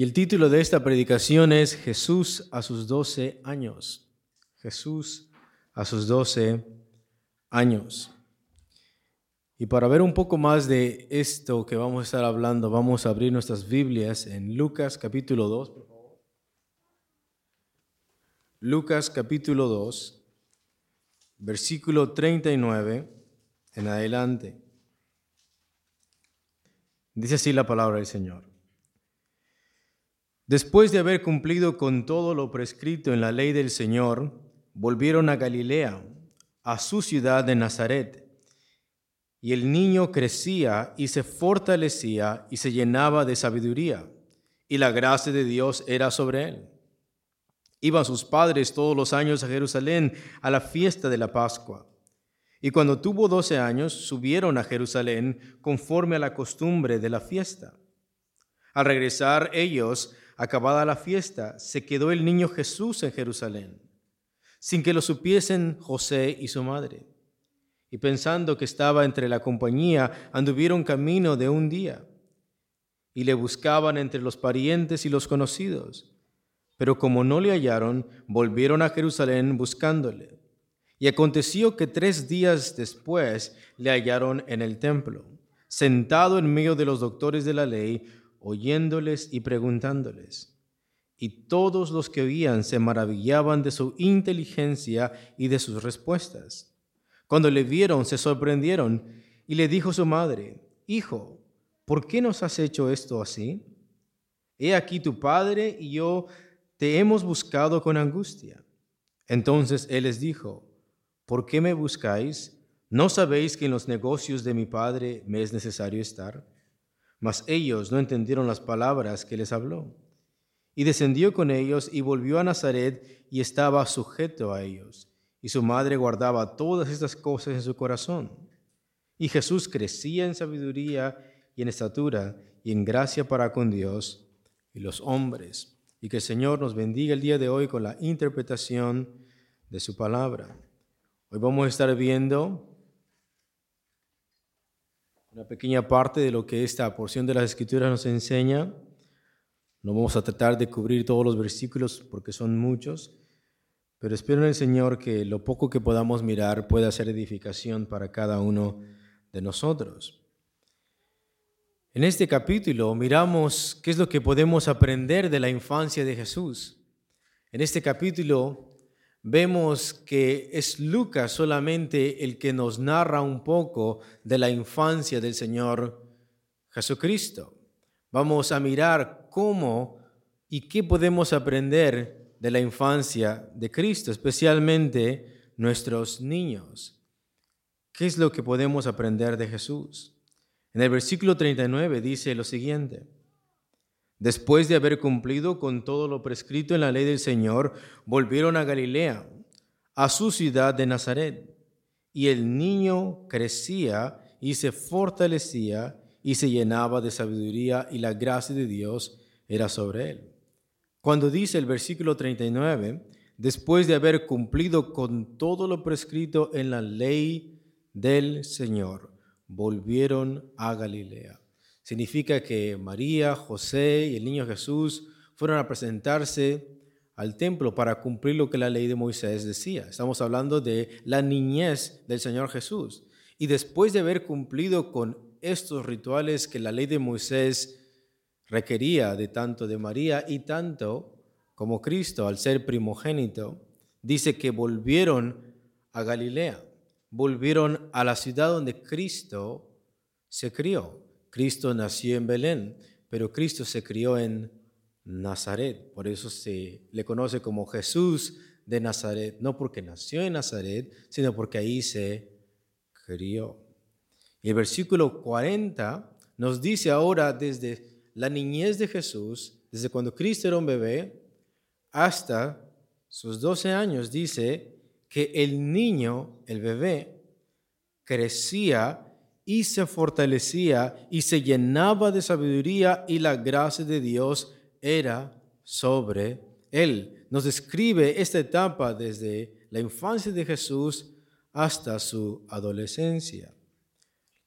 Y el título de esta predicación es Jesús a sus doce años. Jesús a sus doce años. Y para ver un poco más de esto que vamos a estar hablando, vamos a abrir nuestras Biblias en Lucas capítulo 2, por favor. Lucas capítulo 2, versículo 39 en adelante. Dice así la palabra del Señor. Después de haber cumplido con todo lo prescrito en la ley del Señor, volvieron a Galilea, a su ciudad de Nazaret. Y el niño crecía y se fortalecía y se llenaba de sabiduría, y la gracia de Dios era sobre él. Iban sus padres todos los años a Jerusalén a la fiesta de la Pascua. Y cuando tuvo doce años, subieron a Jerusalén conforme a la costumbre de la fiesta. Al regresar ellos, Acabada la fiesta, se quedó el niño Jesús en Jerusalén, sin que lo supiesen José y su madre. Y pensando que estaba entre la compañía, anduvieron camino de un día y le buscaban entre los parientes y los conocidos. Pero como no le hallaron, volvieron a Jerusalén buscándole. Y aconteció que tres días después le hallaron en el templo, sentado en medio de los doctores de la ley, oyéndoles y preguntándoles. Y todos los que oían se maravillaban de su inteligencia y de sus respuestas. Cuando le vieron, se sorprendieron y le dijo su madre, Hijo, ¿por qué nos has hecho esto así? He aquí tu padre y yo te hemos buscado con angustia. Entonces él les dijo, ¿por qué me buscáis? ¿No sabéis que en los negocios de mi padre me es necesario estar? Mas ellos no entendieron las palabras que les habló. Y descendió con ellos y volvió a Nazaret y estaba sujeto a ellos. Y su madre guardaba todas estas cosas en su corazón. Y Jesús crecía en sabiduría y en estatura y en gracia para con Dios y los hombres. Y que el Señor nos bendiga el día de hoy con la interpretación de su palabra. Hoy vamos a estar viendo una pequeña parte de lo que esta porción de las Escrituras nos enseña. No vamos a tratar de cubrir todos los versículos porque son muchos, pero espero en el Señor que lo poco que podamos mirar pueda ser edificación para cada uno de nosotros. En este capítulo miramos qué es lo que podemos aprender de la infancia de Jesús. En este capítulo vemos que es Lucas solamente el que nos narra un poco de la infancia del Señor Jesucristo. Vamos a mirar cómo y qué podemos aprender de la infancia de Cristo, especialmente nuestros niños. ¿Qué es lo que podemos aprender de Jesús? En el versículo 39 dice lo siguiente. Después de haber cumplido con todo lo prescrito en la ley del Señor, volvieron a Galilea, a su ciudad de Nazaret. Y el niño crecía y se fortalecía y se llenaba de sabiduría y la gracia de Dios era sobre él. Cuando dice el versículo 39, después de haber cumplido con todo lo prescrito en la ley del Señor, volvieron a Galilea. Significa que María, José y el niño Jesús fueron a presentarse al templo para cumplir lo que la ley de Moisés decía. Estamos hablando de la niñez del Señor Jesús. Y después de haber cumplido con estos rituales que la ley de Moisés requería de tanto de María y tanto como Cristo al ser primogénito, dice que volvieron a Galilea, volvieron a la ciudad donde Cristo se crió. Cristo nació en Belén, pero Cristo se crió en Nazaret. Por eso se le conoce como Jesús de Nazaret, no porque nació en Nazaret, sino porque ahí se crió. El versículo 40 nos dice ahora desde la niñez de Jesús, desde cuando Cristo era un bebé, hasta sus 12 años, dice que el niño, el bebé, crecía y se fortalecía y se llenaba de sabiduría y la gracia de Dios era sobre él. Nos describe esta etapa desde la infancia de Jesús hasta su adolescencia.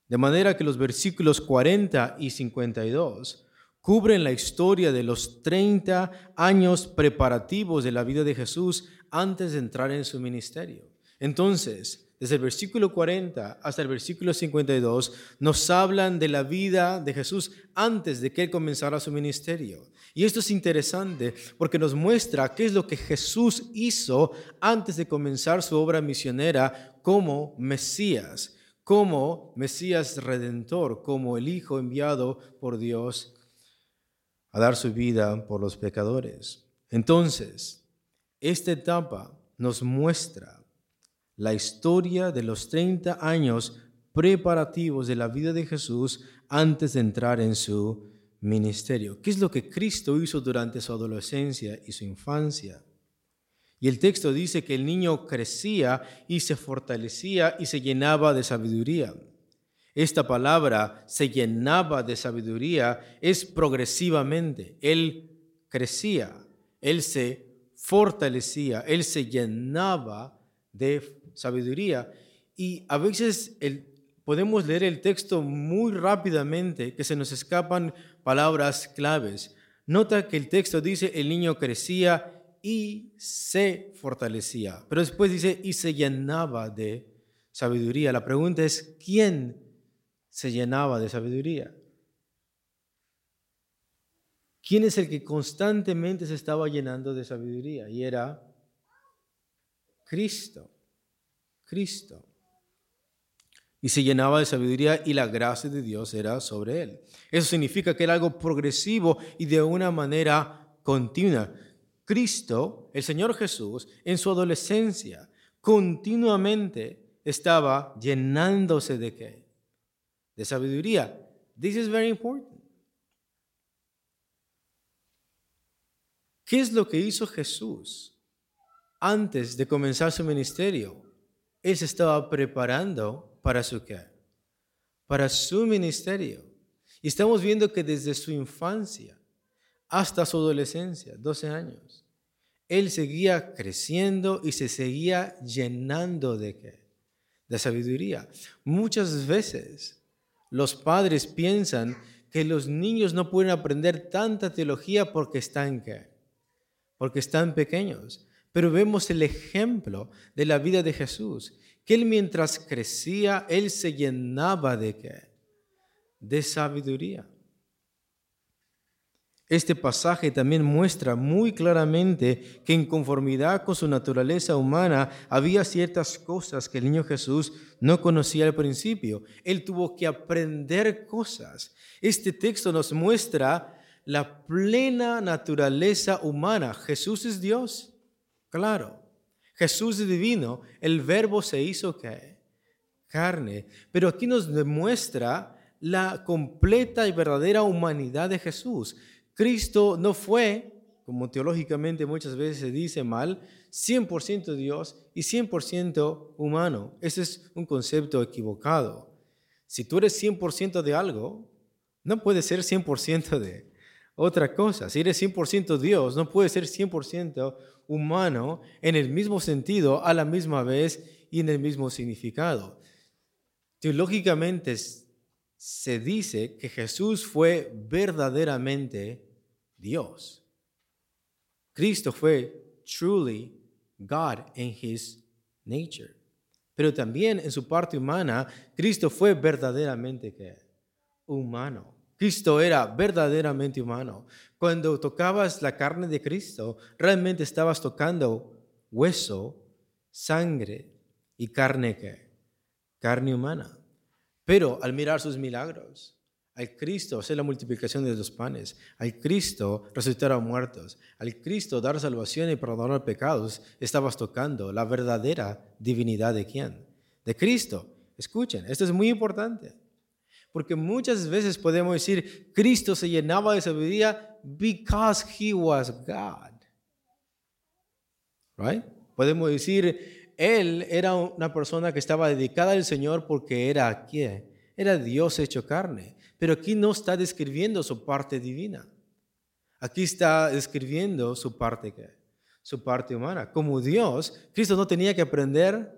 De manera que los versículos 40 y 52 cubren la historia de los 30 años preparativos de la vida de Jesús antes de entrar en su ministerio. Entonces, desde el versículo 40 hasta el versículo 52, nos hablan de la vida de Jesús antes de que comenzara su ministerio. Y esto es interesante porque nos muestra qué es lo que Jesús hizo antes de comenzar su obra misionera como Mesías, como Mesías redentor, como el Hijo enviado por Dios a dar su vida por los pecadores. Entonces, esta etapa nos muestra la historia de los 30 años preparativos de la vida de Jesús antes de entrar en su ministerio. ¿Qué es lo que Cristo hizo durante su adolescencia y su infancia? Y el texto dice que el niño crecía y se fortalecía y se llenaba de sabiduría. Esta palabra se llenaba de sabiduría es progresivamente. Él crecía, él se fortalecía, él se llenaba de sabiduría. Y a veces podemos leer el texto muy rápidamente, que se nos escapan palabras claves. Nota que el texto dice, el niño crecía y se fortalecía, pero después dice, y se llenaba de sabiduría. La pregunta es, ¿quién se llenaba de sabiduría? ¿Quién es el que constantemente se estaba llenando de sabiduría? Y era Cristo. Cristo. Y se llenaba de sabiduría y la gracia de Dios era sobre él. Eso significa que era algo progresivo y de una manera continua. Cristo, el Señor Jesús, en su adolescencia, continuamente estaba llenándose de qué? De sabiduría. This is very important. ¿Qué es lo que hizo Jesús antes de comenzar su ministerio? Él se estaba preparando para su qué? Para su ministerio. Y estamos viendo que desde su infancia hasta su adolescencia, 12 años, él seguía creciendo y se seguía llenando de qué? De sabiduría. Muchas veces los padres piensan que los niños no pueden aprender tanta teología porque están qué? Porque están pequeños. Pero vemos el ejemplo de la vida de Jesús, que él mientras crecía, él se llenaba de qué? De sabiduría. Este pasaje también muestra muy claramente que en conformidad con su naturaleza humana había ciertas cosas que el niño Jesús no conocía al principio. Él tuvo que aprender cosas. Este texto nos muestra la plena naturaleza humana. Jesús es Dios. Claro, Jesús es divino, el verbo se hizo carne, pero aquí nos demuestra la completa y verdadera humanidad de Jesús. Cristo no fue, como teológicamente muchas veces se dice mal, 100% Dios y 100% humano. Ese es un concepto equivocado. Si tú eres 100% de algo, no puedes ser 100% de otra cosa. Si eres 100% Dios, no puedes ser 100% humano en el mismo sentido, a la misma vez y en el mismo significado. Teológicamente se dice que Jesús fue verdaderamente Dios. Cristo fue truly God in his nature. Pero también en su parte humana, Cristo fue verdaderamente humano. Cristo era verdaderamente humano. Cuando tocabas la carne de Cristo, realmente estabas tocando hueso, sangre y carne carne humana. Pero al mirar sus milagros, al Cristo hacer la multiplicación de los panes, al Cristo resucitar a muertos, al Cristo dar salvación y perdonar pecados, estabas tocando la verdadera divinidad de quién? De Cristo. Escuchen, esto es muy importante. Porque muchas veces podemos decir, Cristo se llenaba de sabiduría because he was God. Right? Podemos decir, él era una persona que estaba dedicada al Señor porque era ¿qué? era Dios hecho carne. Pero aquí no está describiendo su parte divina. Aquí está describiendo su parte, su parte humana. Como Dios, Cristo no tenía que aprender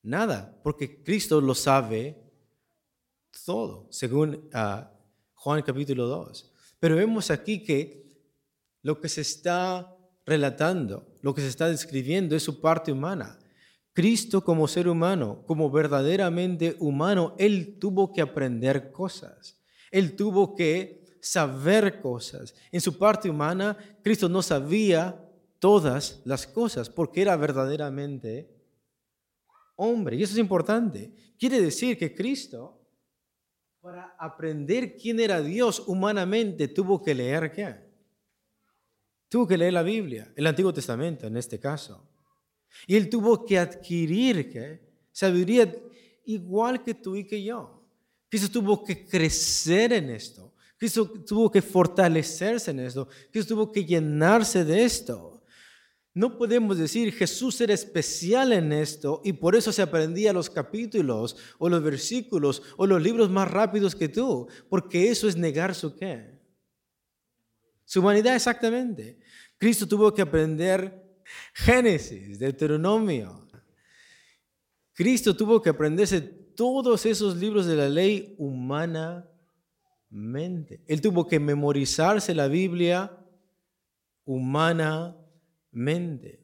nada, porque Cristo lo sabe todo, según ah, Juan capítulo 2. Pero vemos aquí que lo que se está relatando, lo que se está describiendo es su parte humana. Cristo como ser humano, como verdaderamente humano, Él tuvo que aprender cosas. Él tuvo que saber cosas. En su parte humana, Cristo no sabía todas las cosas porque era verdaderamente hombre. Y eso es importante. Quiere decir que Cristo, para aprender quién era Dios humanamente, tuvo que leer qué? Tuvo que leer la Biblia, el Antiguo Testamento en este caso. Y él tuvo que adquirir ¿qué? sabiduría igual que tú y que yo. Cristo tuvo que crecer en esto. Cristo tuvo que fortalecerse en esto. Cristo tuvo que llenarse de esto. No podemos decir Jesús era especial en esto y por eso se aprendía los capítulos o los versículos o los libros más rápidos que tú, porque eso es negar su qué. Su humanidad exactamente. Cristo tuvo que aprender Génesis, Deuteronomio. Cristo tuvo que aprenderse todos esos libros de la ley humanamente. Él tuvo que memorizarse la Biblia humanamente.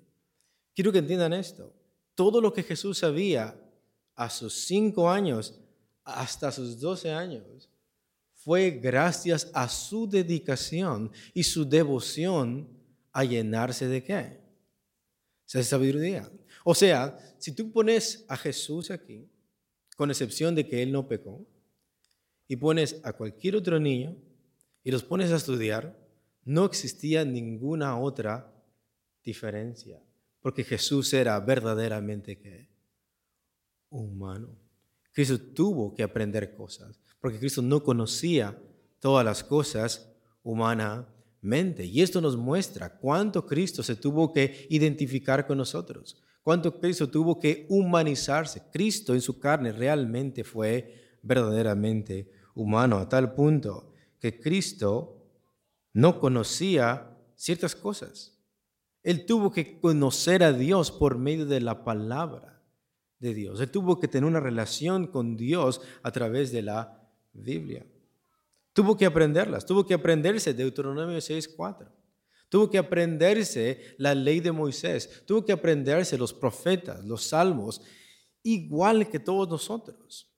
Quiero que entiendan esto. Todo lo que Jesús sabía a sus cinco años hasta sus doce años fue gracias a su dedicación y su devoción a llenarse de qué? Es sabiduría. O sea, si tú pones a Jesús aquí, con excepción de que Él no pecó, y pones a cualquier otro niño y los pones a estudiar, no existía ninguna otra diferencia, porque Jesús era verdaderamente ¿qué? humano. Cristo tuvo que aprender cosas, porque Cristo no conocía todas las cosas humanas mente. Y esto nos muestra cuánto Cristo se tuvo que identificar con nosotros, cuánto Cristo tuvo que humanizarse. Cristo en su carne realmente fue verdaderamente humano, a tal punto que Cristo no conocía ciertas cosas. Él tuvo que conocer a Dios por medio de la palabra de Dios. Él tuvo que tener una relación con Dios a través de la Biblia. Tuvo que aprenderlas, tuvo que aprenderse Deuteronomio 6.4. Tuvo que aprenderse la ley de Moisés, tuvo que aprenderse los profetas, los salmos, igual que todos nosotros.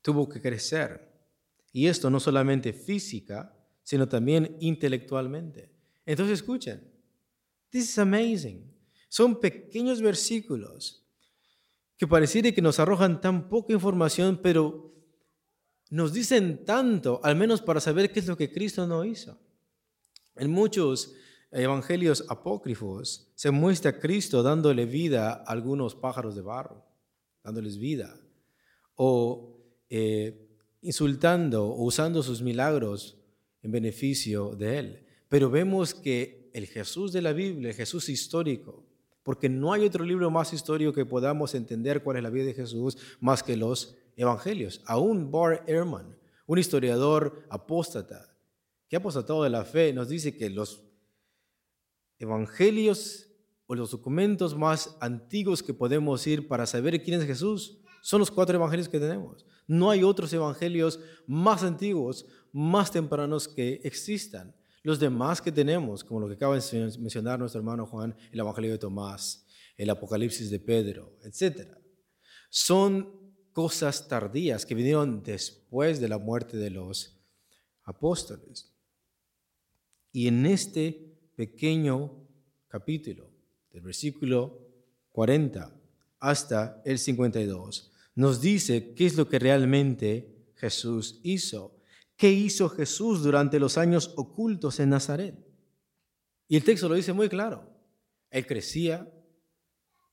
Tuvo que crecer. Y esto no solamente física, sino también intelectualmente. Entonces escuchen, this is amazing. Son pequeños versículos que pareciera que nos arrojan tan poca información, pero nos dicen tanto, al menos para saber qué es lo que Cristo no hizo. En muchos evangelios apócrifos se muestra a Cristo dándole vida a algunos pájaros de barro, dándoles vida, o eh, insultando o usando sus milagros en beneficio de Él. Pero vemos que el Jesús de la Biblia, el Jesús histórico, porque no hay otro libro más histórico que podamos entender cuál es la vida de Jesús más que los evangelios. Aún Bar Ehrman, un historiador apóstata, que ha apostatado de la fe, nos dice que los evangelios o los documentos más antiguos que podemos ir para saber quién es Jesús son los cuatro evangelios que tenemos. No hay otros evangelios más antiguos, más tempranos que existan. Los demás que tenemos, como lo que acaba de mencionar nuestro hermano Juan, el Evangelio de Tomás, el Apocalipsis de Pedro, etc., son cosas tardías que vinieron después de la muerte de los apóstoles. Y en este pequeño capítulo, del versículo 40 hasta el 52, nos dice qué es lo que realmente Jesús hizo. ¿Qué hizo Jesús durante los años ocultos en Nazaret? Y el texto lo dice muy claro. Él crecía,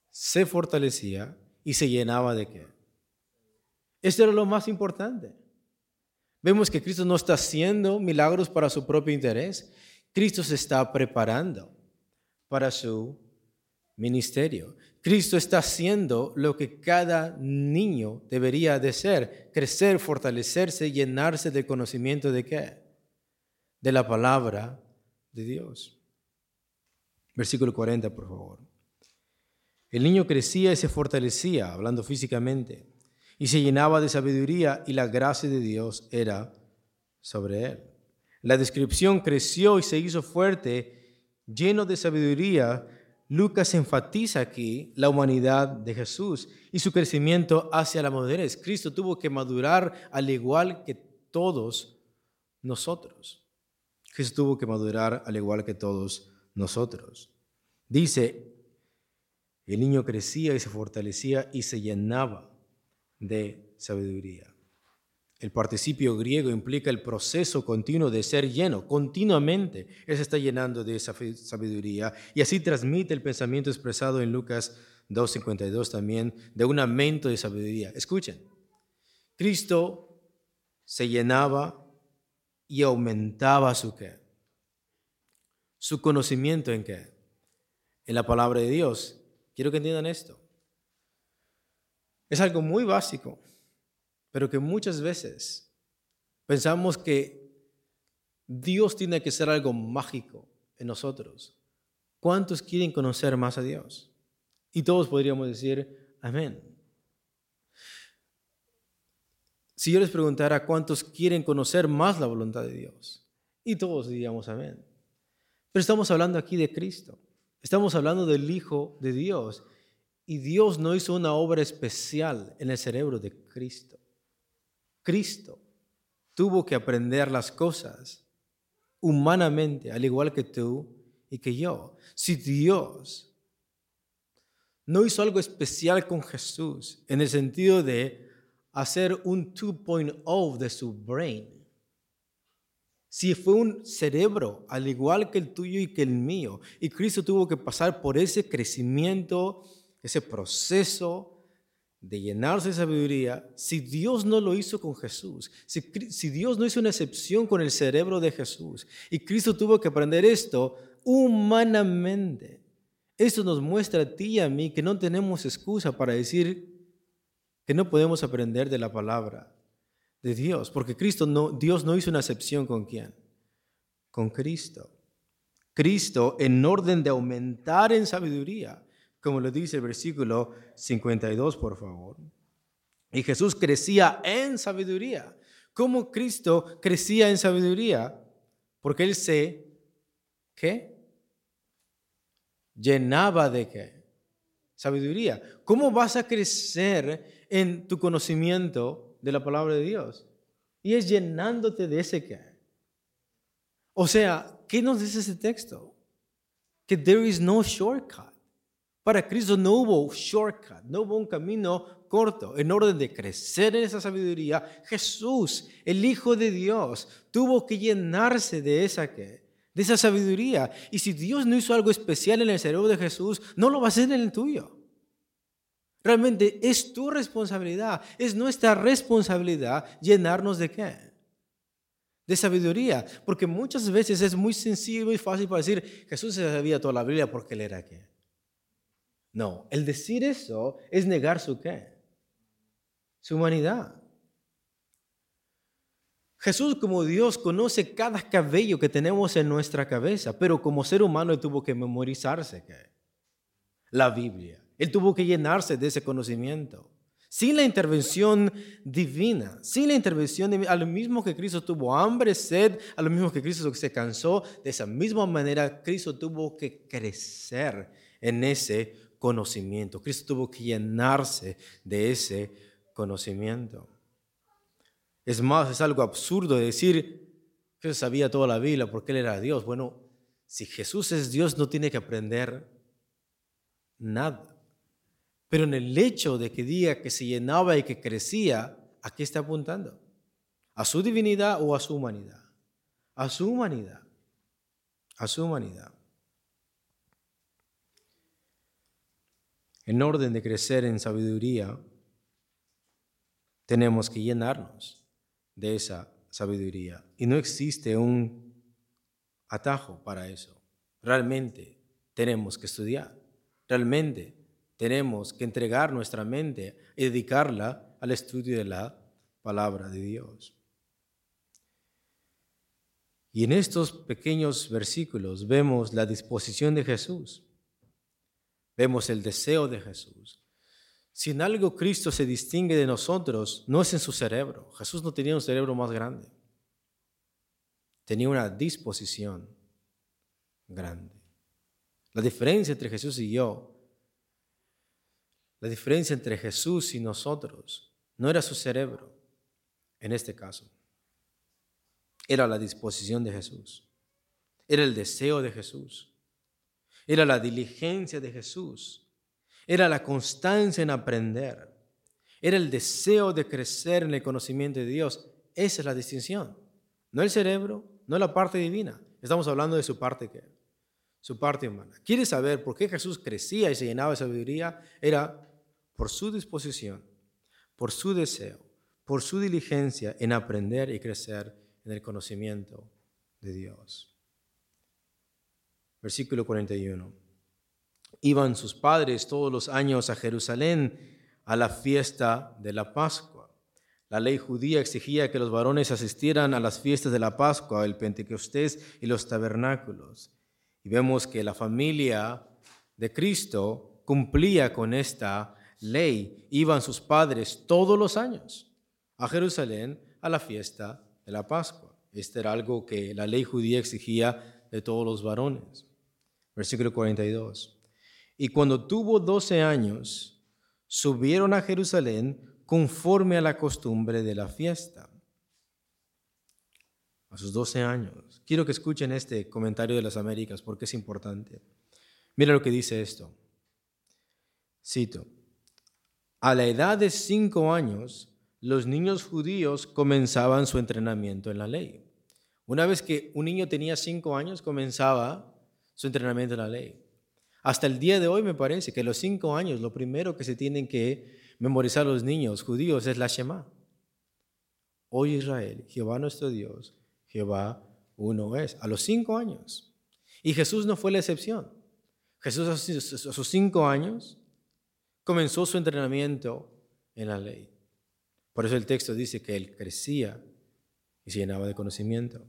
se fortalecía y se llenaba de qué? Esto era lo más importante. Vemos que Cristo no está haciendo milagros para su propio interés. Cristo se está preparando para su ministerio. Cristo está haciendo lo que cada niño debería de ser, crecer, fortalecerse, llenarse del conocimiento de qué? De la palabra de Dios. Versículo 40, por favor. El niño crecía y se fortalecía, hablando físicamente, y se llenaba de sabiduría y la gracia de Dios era sobre él. La descripción creció y se hizo fuerte, lleno de sabiduría. Lucas enfatiza aquí la humanidad de Jesús y su crecimiento hacia la madurez. Cristo tuvo que madurar al igual que todos nosotros. Cristo tuvo que madurar al igual que todos nosotros. Dice, el niño crecía y se fortalecía y se llenaba de sabiduría. El participio griego implica el proceso continuo de ser lleno, continuamente. Él se está llenando de esa sabiduría y así transmite el pensamiento expresado en Lucas 2.52 también de un aumento de sabiduría. Escuchen, Cristo se llenaba y aumentaba su qué? Su conocimiento en qué? En la palabra de Dios. Quiero que entiendan esto. Es algo muy básico pero que muchas veces pensamos que Dios tiene que ser algo mágico en nosotros. ¿Cuántos quieren conocer más a Dios? Y todos podríamos decir, amén. Si yo les preguntara cuántos quieren conocer más la voluntad de Dios, y todos diríamos amén. Pero estamos hablando aquí de Cristo. Estamos hablando del Hijo de Dios. Y Dios no hizo una obra especial en el cerebro de Cristo. Cristo tuvo que aprender las cosas humanamente, al igual que tú y que yo. Si Dios no hizo algo especial con Jesús en el sentido de hacer un 2.0 de su brain, si fue un cerebro al igual que el tuyo y que el mío, y Cristo tuvo que pasar por ese crecimiento, ese proceso, de llenarse de sabiduría, si Dios no lo hizo con Jesús, si, Dios no hizo una excepción con el cerebro de Jesús, y Cristo tuvo que aprender esto humanamente, eso nos muestra a ti y a mí que no tenemos excusa para decir que no podemos aprender de la palabra de Dios, porque Cristo no, Dios no hizo una excepción con quién, con Cristo. Cristo en orden de aumentar en sabiduría como lo dice el versículo 52, por favor. Y Jesús crecía en sabiduría. ¿Cómo Cristo crecía en sabiduría? Porque Él se, ¿qué? Llenaba de qué? Sabiduría. ¿Cómo vas a crecer en tu conocimiento de la palabra de Dios? Y es llenándote de ese qué. O sea, ¿qué nos dice ese texto? Que there is no shortcut. Para Cristo no hubo shortcut, no hubo un camino corto. En orden de crecer en esa sabiduría, Jesús, el Hijo de Dios, tuvo que llenarse de esa, de esa sabiduría. Y si Dios no hizo algo especial en el cerebro de Jesús, no lo va a hacer en el tuyo. Realmente es tu responsabilidad, es nuestra responsabilidad llenarnos de qué? De sabiduría. Porque muchas veces es muy sencillo y fácil para decir, Jesús sabía toda la Biblia porque él era qué. No, el decir eso es negar su qué? Su humanidad. Jesús como Dios conoce cada cabello que tenemos en nuestra cabeza, pero como ser humano él tuvo que memorizarse ¿qué? la Biblia. Él tuvo que llenarse de ese conocimiento. Sin la intervención divina, sin la intervención divina, a lo mismo que Cristo tuvo hambre, sed, a lo mismo que Cristo se cansó, de esa misma manera Cristo tuvo que crecer en ese conocimiento. Cristo tuvo que llenarse de ese conocimiento. Es más, es algo absurdo decir que sabía toda la Biblia porque Él era Dios. Bueno, si Jesús es Dios, no tiene que aprender nada. Pero en el hecho de que diga que se llenaba y que crecía, ¿a qué está apuntando? ¿A su divinidad o a su humanidad? A su humanidad. A su humanidad. En orden de crecer en sabiduría, tenemos que llenarnos de esa sabiduría. Y no existe un atajo para eso. Realmente tenemos que estudiar. realmente tenemos que entregar nuestra mente y dedicarla al estudio de la palabra de Dios. Y en estos pequeños versículos vemos la disposición de Jesús, vemos el deseo de Jesús. Si en algo Cristo se distingue de nosotros, no es en su cerebro. Jesús no tenía un cerebro más grande, tenía una disposición grande. La diferencia entre Jesús y yo, la diferencia entre Jesús y nosotros, no era su cerebro, en este caso era la disposición de Jesús, era el deseo de Jesús, era la diligencia de Jesús, era la constancia en aprender, era el deseo de crecer en el conocimiento de Dios. Esa es la distinción, no el cerebro, no la parte divina. Estamos hablando de su parte que su parte humana. ¿Quieres saber por qué Jesús crecía y se llenaba de sabiduría? Era por su disposición, por su deseo, por su diligencia en aprender y crecer en el conocimiento de Dios. Versículo 41. Iban sus padres todos los años a Jerusalén a la fiesta de la Pascua. La ley judía exigía que los varones asistieran a las fiestas de la Pascua, el Pentecostés y los tabernáculos. Y vemos que la familia de Cristo cumplía con esta ley. Iban sus padres todos los años a Jerusalén a la fiesta la Pascua. Este era algo que la ley judía exigía de todos los varones. Versículo 42. Y cuando tuvo doce años, subieron a Jerusalén conforme a la costumbre de la fiesta. A sus doce años. Quiero que escuchen este comentario de las Américas porque es importante. Mira lo que dice esto. Cito. A la edad de cinco años, los niños judíos comenzaban su entrenamiento en la ley. Una vez que un niño tenía cinco años, comenzaba su entrenamiento en la ley. Hasta el día de hoy me parece que los cinco años, lo primero que se tienen que memorizar los niños judíos es la Shema. Hoy Israel, Jehová nuestro Dios, Jehová uno es, a los cinco años. Y Jesús no fue la excepción. Jesús a sus cinco años comenzó su entrenamiento en la ley. Por eso el texto dice que él crecía y se llenaba de conocimiento.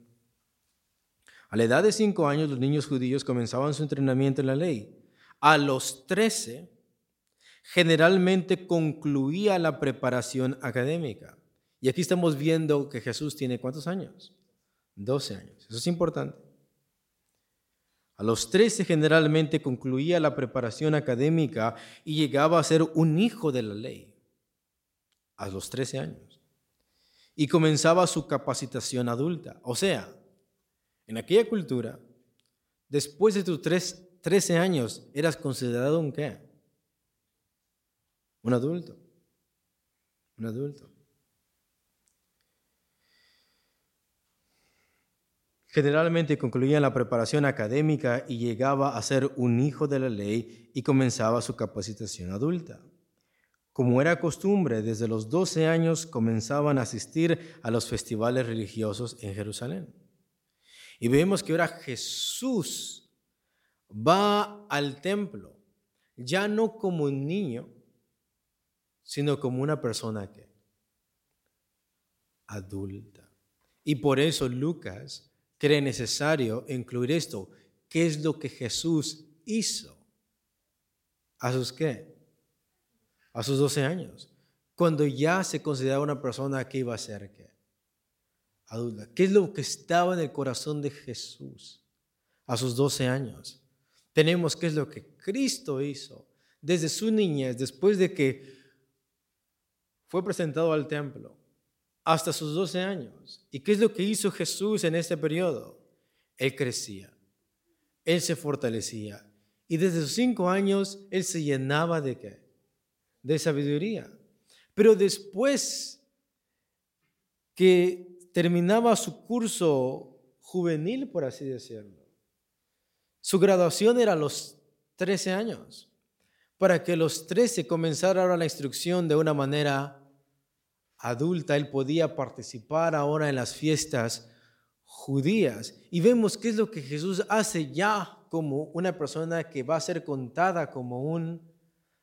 A la edad de cinco años los niños judíos comenzaban su entrenamiento en la ley. A los trece generalmente concluía la preparación académica. Y aquí estamos viendo que Jesús tiene cuántos años? Doce años. Eso es importante. A los trece generalmente concluía la preparación académica y llegaba a ser un hijo de la ley a los 13 años. Y comenzaba su capacitación adulta. O sea, en aquella cultura, después de tus 13 años, eras considerado un qué? Un adulto. Un adulto. Generalmente concluía la preparación académica y llegaba a ser un hijo de la ley y comenzaba su capacitación adulta. Como era costumbre, desde los 12 años comenzaban a asistir a los festivales religiosos en Jerusalén. Y vemos que ahora Jesús va al templo, ya no como un niño, sino como una persona que adulta. Y por eso Lucas cree necesario incluir esto. ¿Qué es lo que Jesús hizo? ¿A sus qué? a sus 12 años, cuando ya se consideraba una persona que iba a ser ¿qué? Adulta. ¿Qué es lo que estaba en el corazón de Jesús a sus 12 años? Tenemos qué es lo que Cristo hizo desde su niñez, después de que fue presentado al templo, hasta sus 12 años. ¿Y qué es lo que hizo Jesús en este periodo? Él crecía, él se fortalecía. Y desde sus cinco años, él se llenaba de qué? de sabiduría. Pero después que terminaba su curso juvenil, por así decirlo, su graduación era a los 13 años, para que los 13 comenzara ahora la instrucción de una manera adulta, él podía participar ahora en las fiestas judías. Y vemos qué es lo que Jesús hace ya como una persona que va a ser contada como un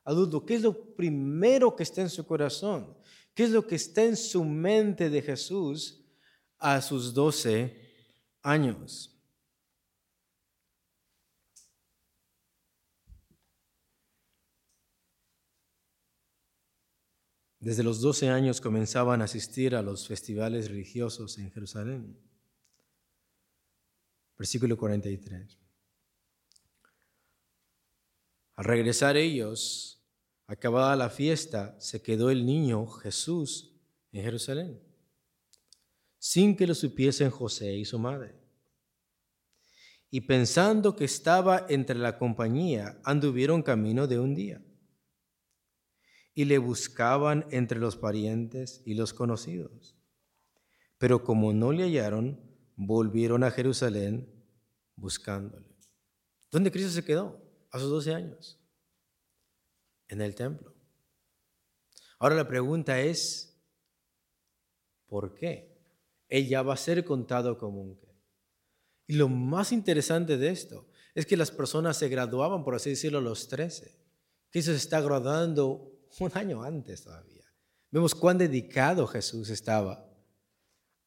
adulto? ¿Qué es lo primero que está en su corazón? ¿Qué es lo que está en su mente de Jesús a sus 12 años? Desde los 12 años comenzaban a asistir a los festivales religiosos en Jerusalén. Versículo 43. Al regresar ellos, acabada la fiesta, se quedó el niño Jesús en Jerusalén, sin que lo supiesen José y su madre. Y pensando que estaba entre la compañía, anduvieron camino de un día y le buscaban entre los parientes y los conocidos. Pero como no le hallaron, volvieron a Jerusalén buscándole. ¿Dónde Cristo se quedó? A sus 12 años. En el templo. Ahora la pregunta es, ¿por qué? Él ya va a ser contado como un qué. Y lo más interesante de esto es que las personas se graduaban, por así decirlo, a los 13. Cristo se está graduando un año antes todavía. Vemos cuán dedicado Jesús estaba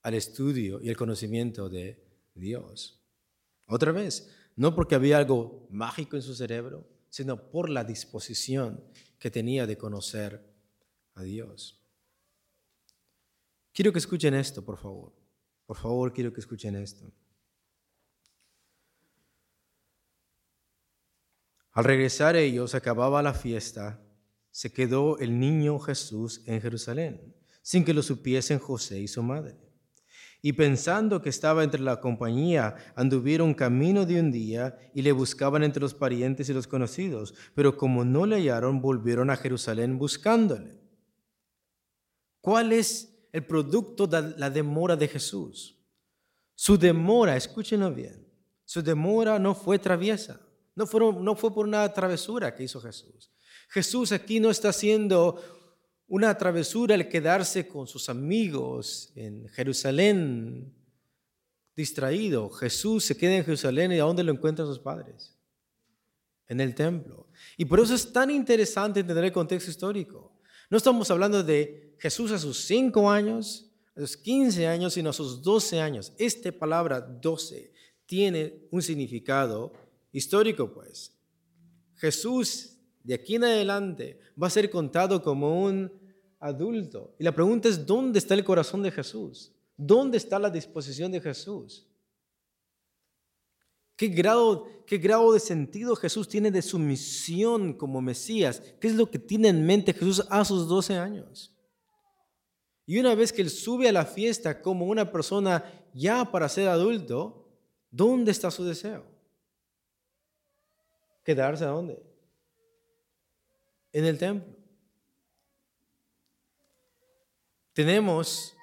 al estudio y el conocimiento de Dios. Otra vez, no porque había algo mágico en su cerebro, sino por la disposición que tenía de conocer a Dios. Quiero que escuchen esto, por favor. Por favor, quiero que escuchen esto. Al regresar ellos, acababa la fiesta se quedó el niño Jesús en Jerusalén, sin que lo supiesen José y su madre. Y pensando que estaba entre la compañía, anduvieron camino de un día y le buscaban entre los parientes y los conocidos, pero como no le hallaron, volvieron a Jerusalén buscándole. ¿Cuál es el producto de la demora de Jesús? Su demora, escúchenlo bien, su demora no fue traviesa, no, no fue por una travesura que hizo Jesús. Jesús aquí no está haciendo una travesura al quedarse con sus amigos en Jerusalén distraído. Jesús se queda en Jerusalén y ¿a dónde lo encuentran sus padres? En el templo. Y por eso es tan interesante entender el contexto histórico. No estamos hablando de Jesús a sus cinco años, a sus 15 años, sino a sus 12 años. Esta palabra 12 tiene un significado histórico, pues. Jesús de aquí en adelante va a ser contado como un adulto. Y la pregunta es, ¿dónde está el corazón de Jesús? ¿Dónde está la disposición de Jesús? ¿Qué grado, ¿Qué grado de sentido Jesús tiene de su misión como Mesías? ¿Qué es lo que tiene en mente Jesús a sus 12 años? Y una vez que él sube a la fiesta como una persona ya para ser adulto, ¿dónde está su deseo? ¿Quedarse a dónde? en el templo. Tenemos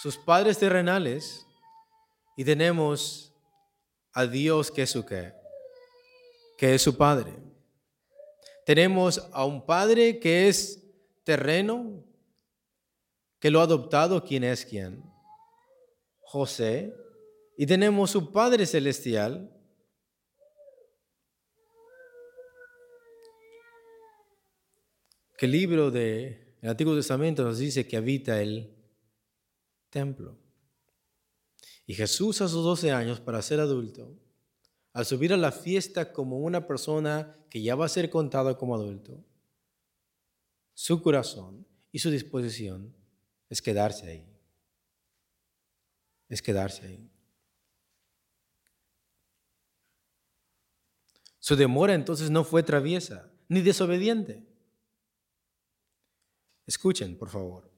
sus padres terrenales y tenemos a Dios que es su que, que es su padre. Tenemos a un padre que es terreno, que lo ha adoptado, ¿quién es quién? José. Y tenemos su Padre Celestial, que el libro del Antiguo Testamento nos dice que habita el templo. Y Jesús a sus 12 años, para ser adulto, al subir a la fiesta como una persona que ya va a ser contada como adulto, su corazón y su disposición es quedarse ahí. Es quedarse ahí. Su demora entonces no fue traviesa ni desobediente. Escuchen, por favor.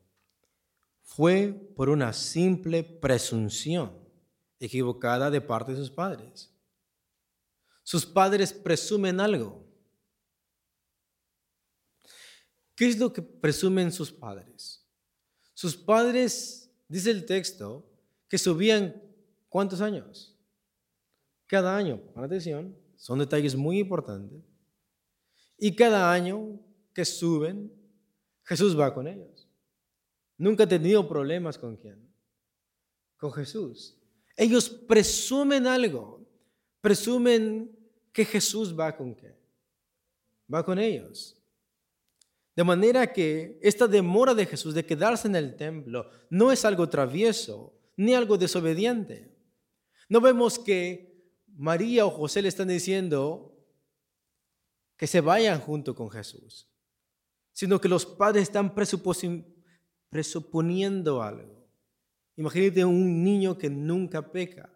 Fue por una simple presunción equivocada de parte de sus padres. Sus padres presumen algo. ¿Qué es lo que presumen sus padres? Sus padres, dice el texto, que subían ¿cuántos años? Cada año, pon atención, son detalles muy importantes. Y cada año que suben, Jesús va con ellos. Nunca ha tenido problemas con quién. Con Jesús. Ellos presumen algo. Presumen que Jesús va con qué? Va con ellos. De manera que esta demora de Jesús de quedarse en el templo no es algo travieso ni algo desobediente. No vemos que María o José le están diciendo que se vayan junto con Jesús, sino que los padres están presuponiendo algo. Imagínate un niño que nunca peca,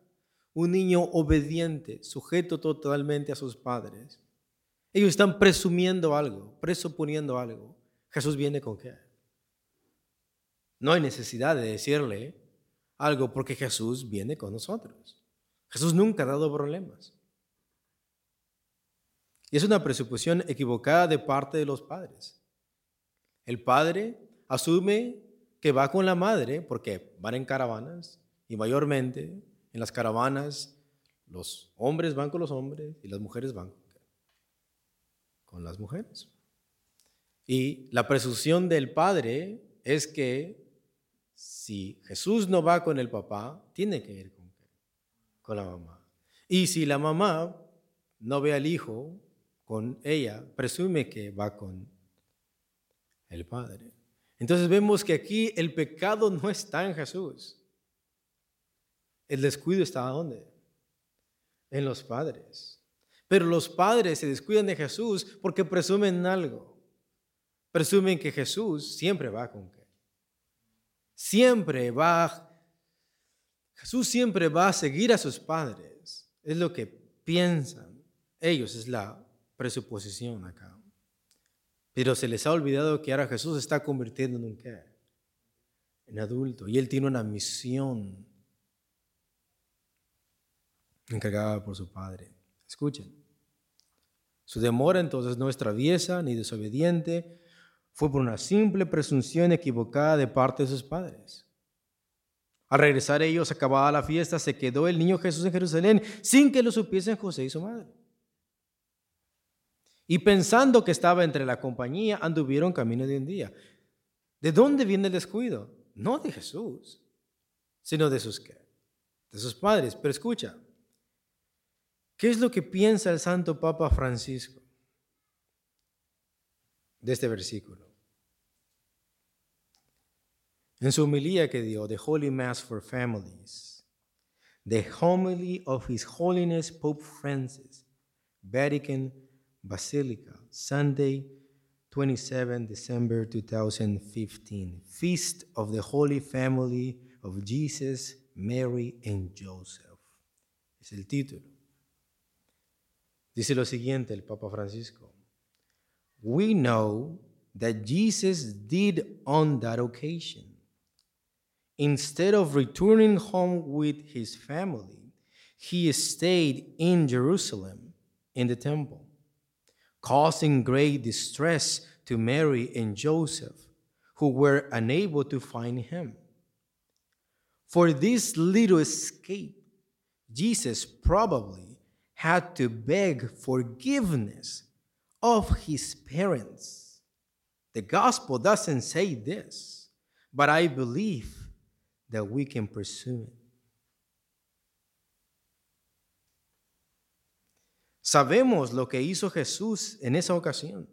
un niño obediente, sujeto totalmente a sus padres. Ellos están presumiendo algo, presuponiendo algo. Jesús viene con qué? No hay necesidad de decirle algo porque Jesús viene con nosotros. Jesús nunca ha dado problemas. Y es una presuposición equivocada de parte de los padres. El padre asume que va con la madre porque van en caravanas y mayormente en las caravanas los hombres van con los hombres y las mujeres van con las mujeres. Y la presunción del padre es que si Jesús no va con el papá, tiene que ir con, con la mamá. Y si la mamá no ve al hijo con ella, presume que va con el padre. Entonces vemos que aquí el pecado no está en Jesús. El descuido está ¿dónde? En los padres. Pero los padres se descuidan de Jesús porque presumen algo. Presumen que Jesús siempre va con qué. Siempre va, Jesús siempre va a seguir a sus padres. Es lo que piensan ellos, es la presuposición acá. Pero se les ha olvidado que ahora Jesús se está convirtiendo en un qué? En adulto. Y él tiene una misión encargada por su Padre. Escuchen. Su demora entonces no es traviesa ni desobediente, fue por una simple presunción equivocada de parte de sus padres. Al regresar ellos, acabada la fiesta, se quedó el niño Jesús en Jerusalén sin que lo supiesen José y su madre. Y pensando que estaba entre la compañía, anduvieron camino de un día. ¿De dónde viene el descuido? No de Jesús, sino de sus? De sus padres. Pero escucha, ¿Qué es lo que piensa el Santo Papa Francisco de este versículo? En su homilía que dio, The Holy Mass for Families, the homily of His Holiness Pope Francis, Vatican Basilica, Sunday, 27 December 2015, Feast of the Holy Family of Jesus, Mary and Joseph. Es el título. Dice lo siguiente el Papa Francisco. We know that Jesus did on that occasion. Instead of returning home with his family, he stayed in Jerusalem in the temple, causing great distress to Mary and Joseph, who were unable to find him. For this little escape, Jesus probably had to beg forgiveness of his parents. The gospel doesn't say this, but I believe that we can pursue it. Sabemos lo que hizo Jesús en esa ocasión.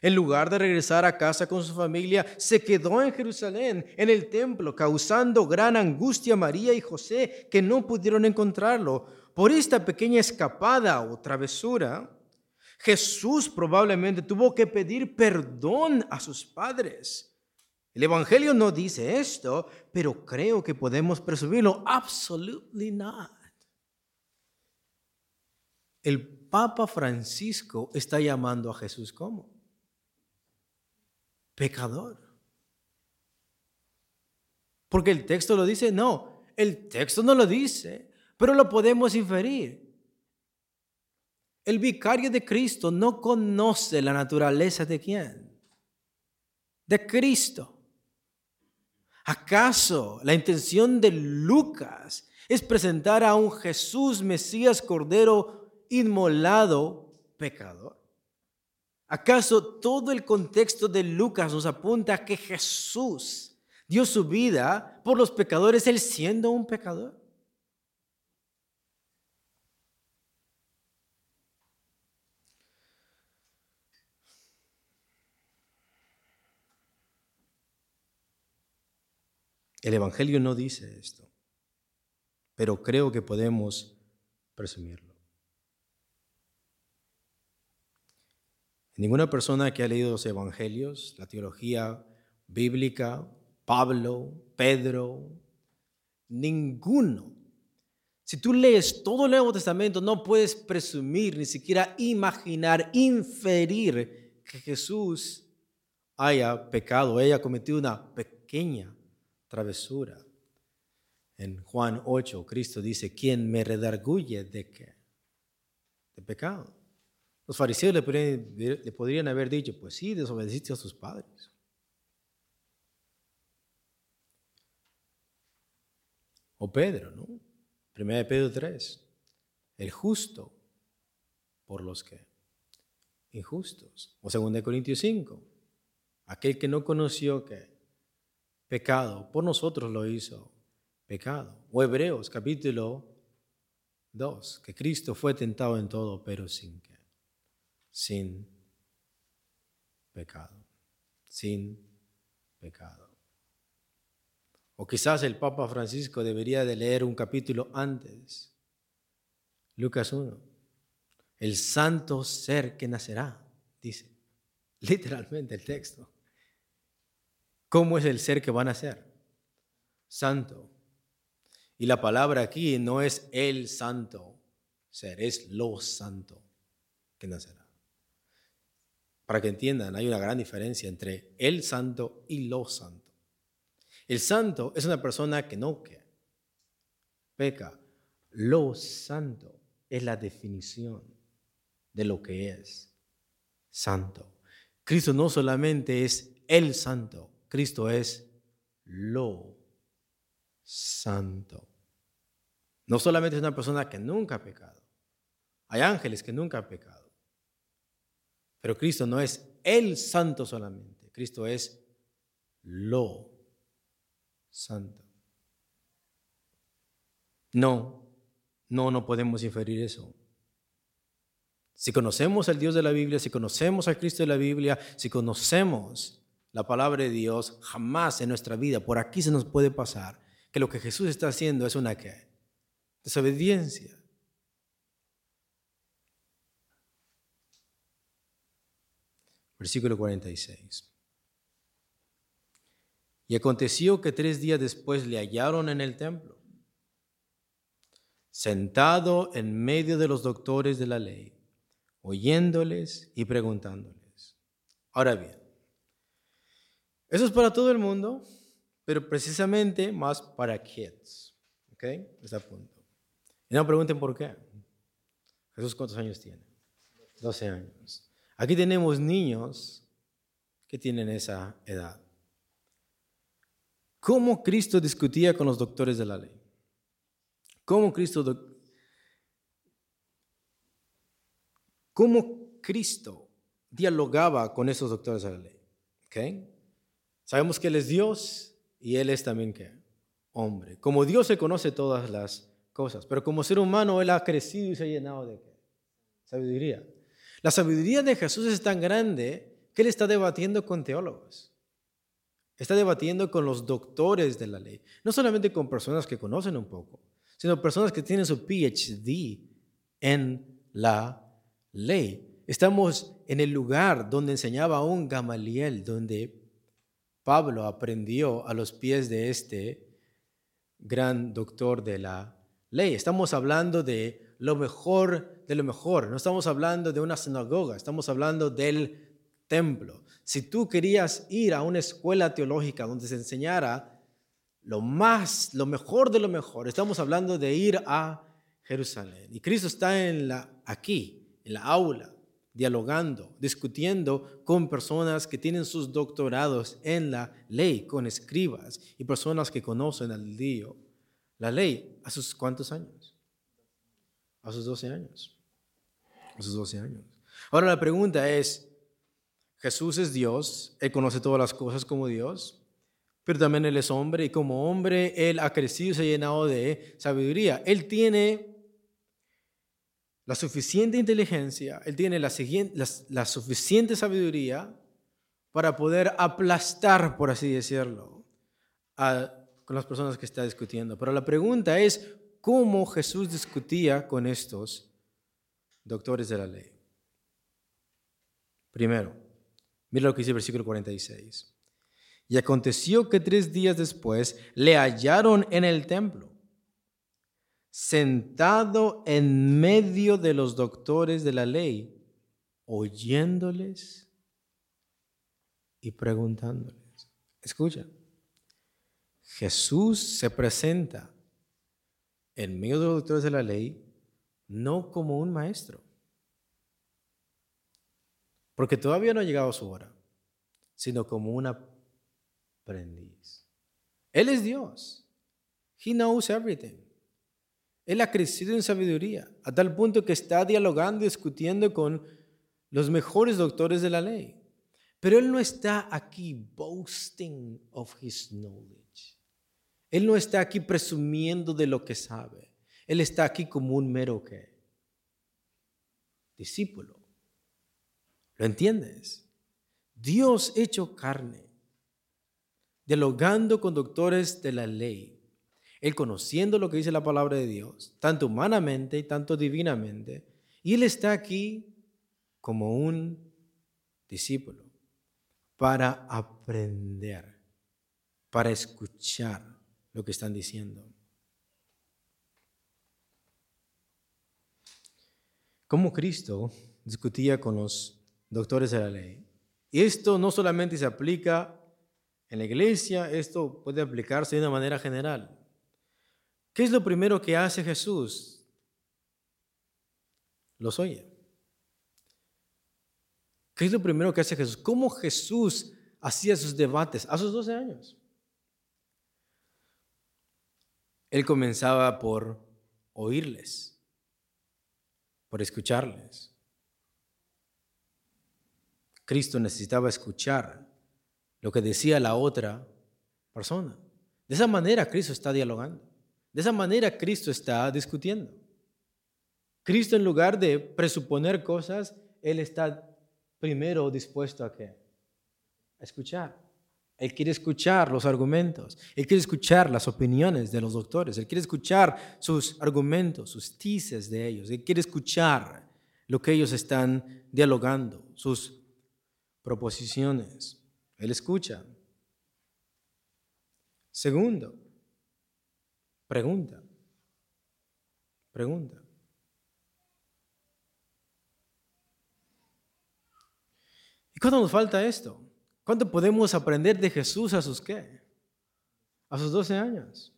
En lugar de regresar a casa con su familia, se quedó en Jerusalén, en el templo, causando gran angustia a María y José, que no pudieron encontrarlo por esta pequeña escapada o travesura, Jesús probablemente tuvo que pedir perdón a sus padres. El Evangelio no dice esto, pero creo que podemos presumirlo. Absolutely not. El Papa Francisco está llamando a Jesús como pecador. Porque el texto lo dice, no, el texto no lo dice pero lo podemos inferir. El vicario de Cristo no conoce la naturaleza de quién? De Cristo. ¿Acaso la intención de Lucas es presentar a un Jesús Mesías Cordero inmolado pecador? ¿Acaso todo el contexto de Lucas nos apunta a que Jesús dio su vida por los pecadores, él siendo un pecador? El Evangelio no dice esto, pero creo que podemos presumirlo. Ninguna persona que ha leído los Evangelios, la teología bíblica, Pablo, Pedro, ninguno. Si tú lees todo el Nuevo Testamento, no puedes presumir, ni siquiera imaginar, inferir que Jesús haya pecado, haya cometido una pequeña travesura. En Juan 8, Cristo dice, ¿quién me redarguye de qué? De pecado. Los fariseos le podrían, le podrían haber dicho, pues sí, desobedeciste a sus padres. O Pedro, ¿no? 1 Pedro 3, el justo por los que injustos. O 2 Corintios 5, aquel que no conoció que pecado, por nosotros lo hizo pecado. O Hebreos capítulo 2, que Cristo fue tentado en todo, pero sin que, sin pecado, sin pecado. O quizás el Papa Francisco debería de leer un capítulo antes. Lucas 1. El santo ser que nacerá, dice literalmente el texto. ¿Cómo es el ser que va a nacer? Santo. Y la palabra aquí no es el santo ser, es lo santo que nacerá. Para que entiendan, hay una gran diferencia entre el santo y lo santo. El santo es una persona que no peca. Lo santo es la definición de lo que es santo. Cristo no solamente es el santo, Cristo es lo santo. No solamente es una persona que nunca ha pecado. Hay ángeles que nunca han pecado. Pero Cristo no es el santo solamente. Cristo es lo santo. No, no, no podemos inferir eso. Si conocemos al Dios de la Biblia, si conocemos al Cristo de la Biblia, si conocemos la palabra de Dios, jamás en nuestra vida, por aquí se nos puede pasar, que lo que Jesús está haciendo es una ¿qué? desobediencia. Versículo 46. Y aconteció que tres días después le hallaron en el templo, sentado en medio de los doctores de la ley, oyéndoles y preguntándoles. Ahora bien, eso es para todo el mundo, pero precisamente más para kids. ¿Ok? Está a punto. Y no pregunten por qué. Jesús, ¿cuántos años tiene? 12 años. Aquí tenemos niños que tienen esa edad. ¿Cómo Cristo discutía con los doctores de la ley? ¿Cómo Cristo, cómo Cristo dialogaba con esos doctores de la ley? ¿Okay? Sabemos que Él es Dios y Él es también ¿qué? hombre. Como Dios se conoce todas las cosas, pero como ser humano Él ha crecido y se ha llenado de ¿qué? sabiduría. La sabiduría de Jesús es tan grande que Él está debatiendo con teólogos. Está debatiendo con los doctores de la ley, no solamente con personas que conocen un poco, sino personas que tienen su PhD en la ley. Estamos en el lugar donde enseñaba un Gamaliel, donde Pablo aprendió a los pies de este gran doctor de la ley. Estamos hablando de lo mejor de lo mejor. No estamos hablando de una sinagoga, estamos hablando del templo. Si tú querías ir a una escuela teológica donde se enseñara lo más, lo mejor de lo mejor, estamos hablando de ir a Jerusalén. Y Cristo está en la, aquí, en la aula, dialogando, discutiendo con personas que tienen sus doctorados en la ley, con escribas y personas que conocen al Dios. La ley, ¿a sus cuántos años? A sus 12 años. A sus 12 años. Ahora la pregunta es, Jesús es Dios, Él conoce todas las cosas como Dios, pero también Él es hombre y como hombre Él ha crecido y se ha llenado de sabiduría. Él tiene la suficiente inteligencia, Él tiene la, suficiente sabiduría para poder aplastar, por así decirlo, a con las personas que está discutiendo. Pero la pregunta es, ¿cómo Jesús discutía con estos doctores de la ley? Primero, mira lo que dice el versículo 46. Y aconteció que tres días después le hallaron en el templo, sentado en medio de los doctores de la ley, oyéndoles y preguntándoles. Escucha, Jesús se presenta en medio de los doctores de la ley no como un maestro, porque todavía no ha llegado su hora, sino como un aprendiz. Él es Dios. He knows everything. Él ha crecido en sabiduría, a tal punto que está dialogando y discutiendo con los mejores doctores de la ley. Pero Él no está aquí boasting of His knowledge. Él no está aquí presumiendo de lo que sabe. Él está aquí como un mero que discípulo. ¿Lo entiendes? Dios hecho carne, dialogando con doctores de la ley, Él conociendo lo que dice la palabra de Dios, tanto humanamente y tanto divinamente, y Él está aquí como un discípulo para aprender, para escuchar lo que están diciendo. Como Cristo discutía con los doctores de la ley. Y esto no solamente se aplica en la iglesia, esto puede aplicarse de una manera general. ¿Qué es lo primero que hace Jesús? Los oye. ¿Qué es lo primero que hace Jesús? ¿Cómo Jesús hacía sus debates a sus 12 años? Él comenzaba por oírles, por escucharles. Cristo necesitaba escuchar lo que decía la otra persona. De esa manera Cristo está dialogando. De esa manera Cristo está discutiendo. Cristo en lugar de presuponer cosas, Él está primero dispuesto a escuchar. Él quiere escuchar los argumentos. Él quiere escuchar las opiniones de los doctores. Él quiere escuchar sus argumentos, sus tices de ellos. Él quiere escuchar lo que ellos están dialogando, sus proposiciones. Él escucha. Segundo, pregunta. Pregunta. ¿Y cuándo nos falta esto? ¿Cuánto podemos aprender de Jesús a sus qué? A sus 12 años.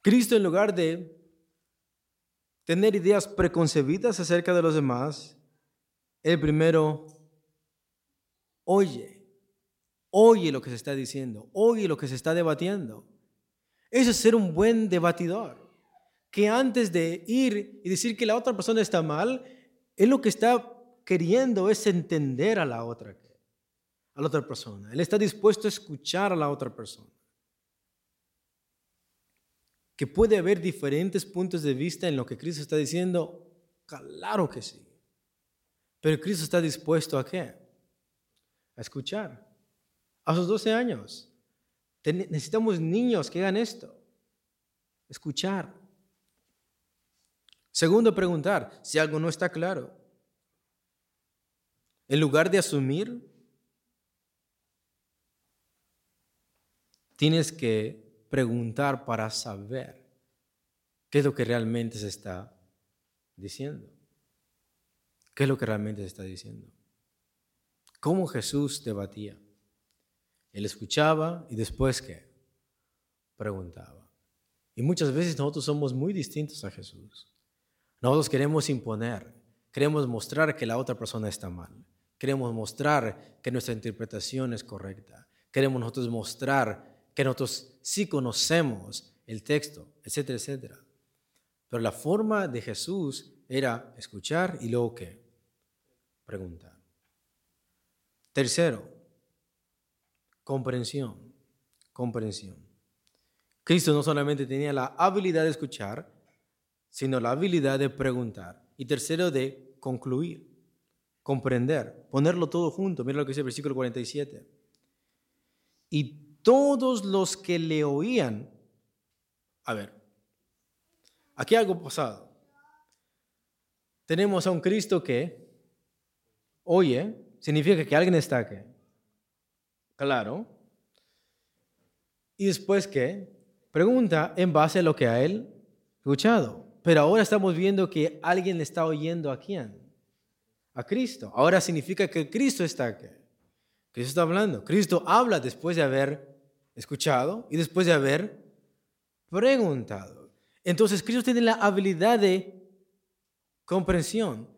Cristo en lugar de tener ideas preconcebidas acerca de los demás, el primero oye, oye lo que se está diciendo, oye lo que se está debatiendo. Es ser un buen debatidor, que antes de ir y decir que la otra persona está mal, él lo que está queriendo es entender a la otra, a la otra persona. Él está dispuesto a escuchar a la otra persona. Que puede haber diferentes puntos de vista en lo que Cristo está diciendo, claro que sí. Pero Cristo está dispuesto a qué? a escuchar. A sus 12 años. Necesitamos niños que hagan esto. Escuchar. Segundo, preguntar si algo no está claro. En lugar de asumir, tienes que preguntar para saber qué es lo que realmente se está diciendo. ¿Qué es lo que realmente se está diciendo? cómo Jesús debatía. Él escuchaba y después qué? Preguntaba. Y muchas veces nosotros somos muy distintos a Jesús. Nosotros queremos imponer, queremos mostrar que la otra persona está mal, queremos mostrar que nuestra interpretación es correcta, queremos nosotros mostrar que nosotros sí conocemos el texto, etcétera, etcétera. Pero la forma de Jesús era escuchar y luego qué? Preguntar. Tercero, comprensión. Comprensión. Cristo no solamente tenía la habilidad de escuchar, sino la habilidad de preguntar. Y tercero, de concluir, comprender, ponerlo todo junto. Mira lo que dice el versículo 47. Y todos los que le oían. A ver, aquí algo pasado. Tenemos a un Cristo que oye, significa que alguien está aquí. Claro. Y después que pregunta en base a lo que a él escuchado. Pero ahora estamos viendo que alguien le está oyendo a quién? A Cristo. Ahora significa que Cristo está aquí. Cristo está hablando. Cristo habla después de haber escuchado y después de haber preguntado. Entonces Cristo tiene la habilidad de comprensión.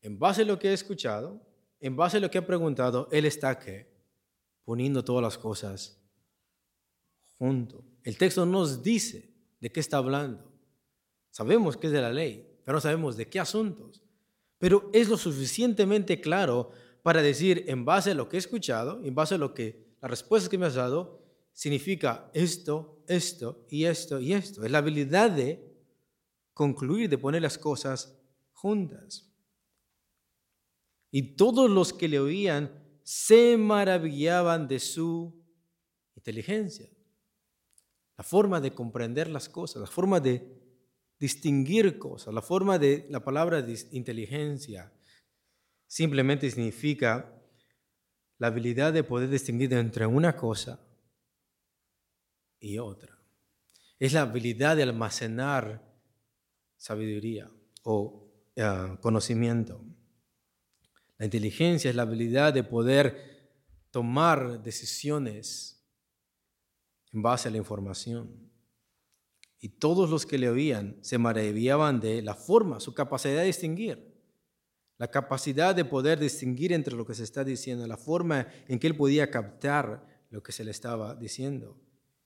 En base a lo que ha escuchado, en base a lo que ha preguntado, Él está aquí, poniendo todas las cosas junto. El texto nos dice de qué está hablando. Sabemos que es de la ley, pero no sabemos de qué asuntos. Pero es lo suficientemente claro para decir, en base a lo que he escuchado, en base a lo que las respuestas que me has dado, significa esto, esto y esto y esto. Es la habilidad de concluir, de poner las cosas juntas. Y todos los que le oían se maravillaban de su inteligencia, la forma de comprender las cosas, la forma de distinguir cosas, la forma de la palabra inteligencia simplemente significa la habilidad de poder distinguir entre una cosa y otra. Es la habilidad de almacenar sabiduría o eh, conocimiento. La inteligencia es la habilidad de poder tomar decisiones en base a la información. Y todos los que le oían se maravillaban de la forma, su capacidad de distinguir, la capacidad de poder distinguir entre lo que se está diciendo, la forma en que él podía captar lo que se le estaba diciendo